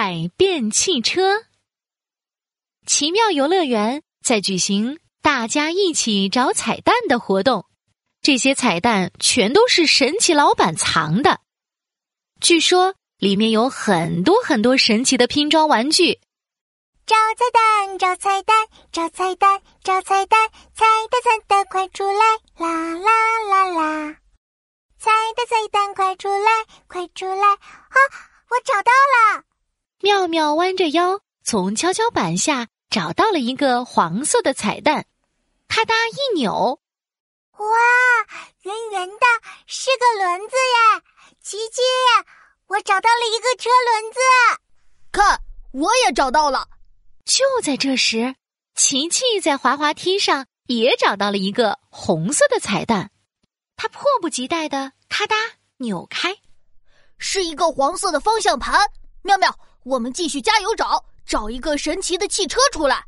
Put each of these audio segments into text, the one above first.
百变汽车。奇妙游乐园在举行大家一起找彩蛋的活动，这些彩蛋全都是神奇老板藏的。据说里面有很多很多神奇的拼装玩具。找彩蛋，找彩蛋，找彩蛋，找彩蛋，彩蛋彩蛋快出来！啦啦啦啦！彩蛋彩蛋快出来，快出来！啊，我找到了！妙妙弯着腰从跷跷板下找到了一个黄色的彩蛋，咔嗒一扭，哇，圆圆的，是个轮子耶！奇奇，我找到了一个车轮子。看，我也找到了。就在这时，琪琪在滑滑梯上也找到了一个红色的彩蛋，他迫不及待的咔嗒扭开，是一个黄色的方向盘。妙妙，我们继续加油找，找一个神奇的汽车出来。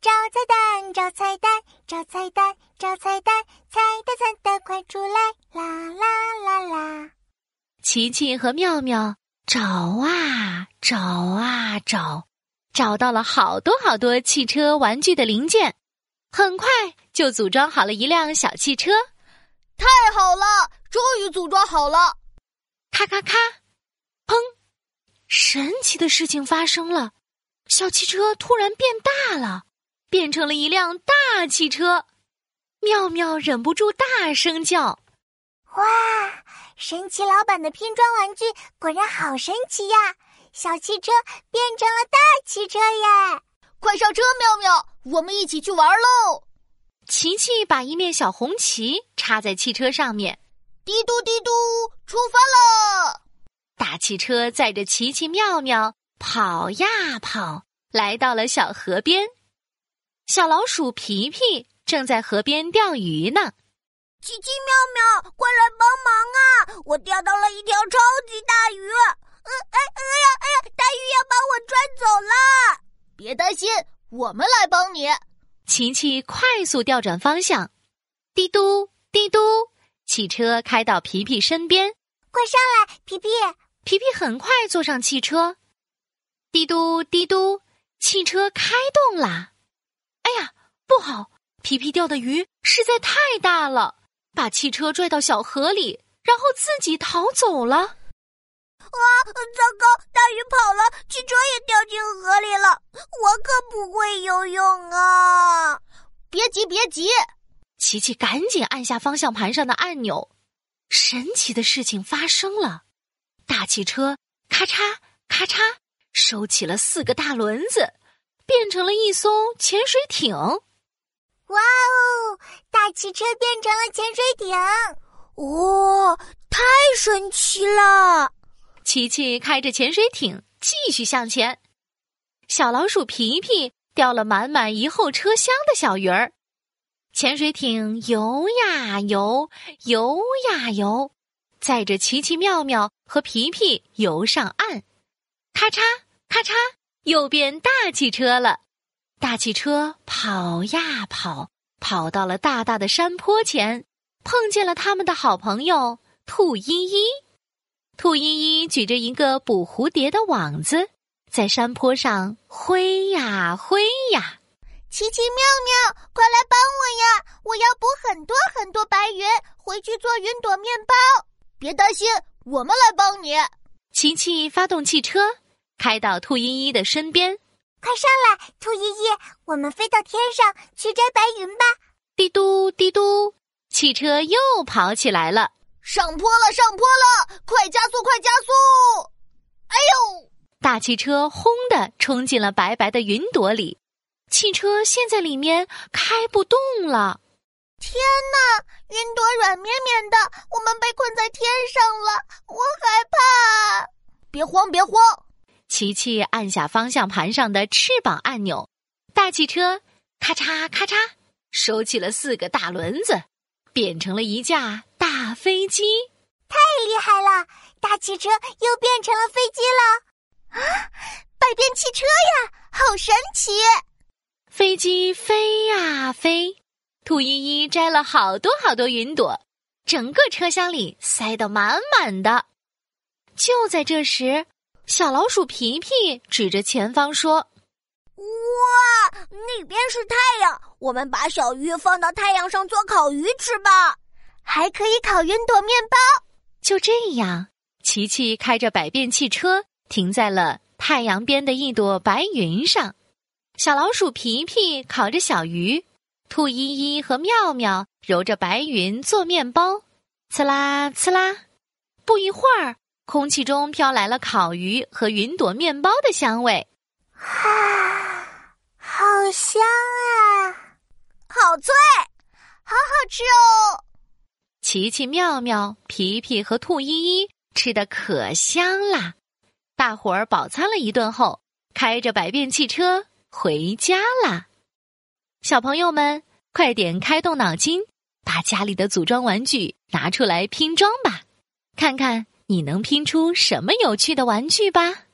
找彩蛋，找彩蛋，找彩蛋，找彩蛋，彩蛋彩蛋快出来！啦啦啦啦！琪琪和妙妙找啊找啊找。找到了好多好多汽车玩具的零件，很快就组装好了一辆小汽车。太好了，终于组装好了！咔咔咔，砰！神奇的事情发生了，小汽车突然变大了，变成了一辆大汽车。妙妙忍不住大声叫：“哇！神奇老板的拼装玩具果然好神奇呀！”小汽车变成了大汽车耶！快上车，妙妙，我们一起去玩喽！琪琪把一面小红旗插在汽车上面，嘀嘟嘀嘟，出发了！大汽车载着奇奇、妙妙跑呀跑，来到了小河边。小老鼠皮皮正在河边钓鱼呢。奇奇、妙妙，快来帮忙啊！我钓到了一条超级大鱼！呃，哎，哎呀，哎呀，大鱼要把我拽走了！别担心，我们来帮你。琪琪快速调转方向，滴嘟滴嘟，汽车开到皮皮身边，快上来，皮皮！皮皮很快坐上汽车，嘀嘟嘀嘟，汽车开动啦！哎呀，不好！皮皮钓的鱼实在太大了，把汽车拽到小河里，然后自己逃走了。啊！糟糕，大鱼跑了，汽车也掉进河里了。我可不会游泳啊！别急，别急，琪琪赶紧按下方向盘上的按钮。神奇的事情发生了，大汽车咔嚓咔嚓收起了四个大轮子，变成了一艘潜水艇。哇哦！大汽车变成了潜水艇，哇，太神奇了！琪琪开着潜水艇继续向前，小老鼠皮皮钓了满满一后车厢的小鱼儿。潜水艇游呀游，游呀游，载着奇奇妙妙和皮皮游上岸。咔嚓咔嚓，又变大汽车了。大汽车跑呀跑，跑到了大大的山坡前，碰见了他们的好朋友兔依依。兔依依举着一个捕蝴蝶的网子，在山坡上挥呀挥呀。奇奇妙妙，快来帮我呀！我要捕很多很多白云，回去做云朵面包。别担心，我们来帮你。琪琪发动汽车，开到兔依依的身边。快上来，兔依依，我们飞到天上去摘白云吧！嘀嘟嘀嘟，汽车又跑起来了。上坡了，上坡了！快加速，快加速！哎呦！大汽车轰的冲进了白白的云朵里，汽车陷在里面开不动了。天哪！云朵软绵绵的，我们被困在天上了，我害怕。别慌，别慌！琪琪按下方向盘上的翅膀按钮，大汽车咔嚓咔嚓收起了四个大轮子，变成了一架。大飞机太厉害了！大汽车又变成了飞机了啊！百变汽车呀，好神奇！飞机飞呀飞，兔依依摘了好多好多云朵，整个车厢里塞得满满的。就在这时，小老鼠皮皮指着前方说：“哇，那边是太阳，我们把小鱼放到太阳上做烤鱼吃吧，还可以烤云朵面包。”就这样，琪琪开着百变汽车停在了太阳边的一朵白云上。小老鼠皮皮烤着小鱼，兔依依和妙妙揉着白云做面包，呲啦呲啦，不一会儿。空气中飘来了烤鱼和云朵面包的香味，啊，好香啊！好脆，好好吃哦！奇奇、妙妙、皮皮和兔依依吃的可香啦！大伙儿饱餐了一顿后，开着百变汽车回家啦。小朋友们，快点开动脑筋，把家里的组装玩具拿出来拼装吧，看看。你能拼出什么有趣的玩具吧？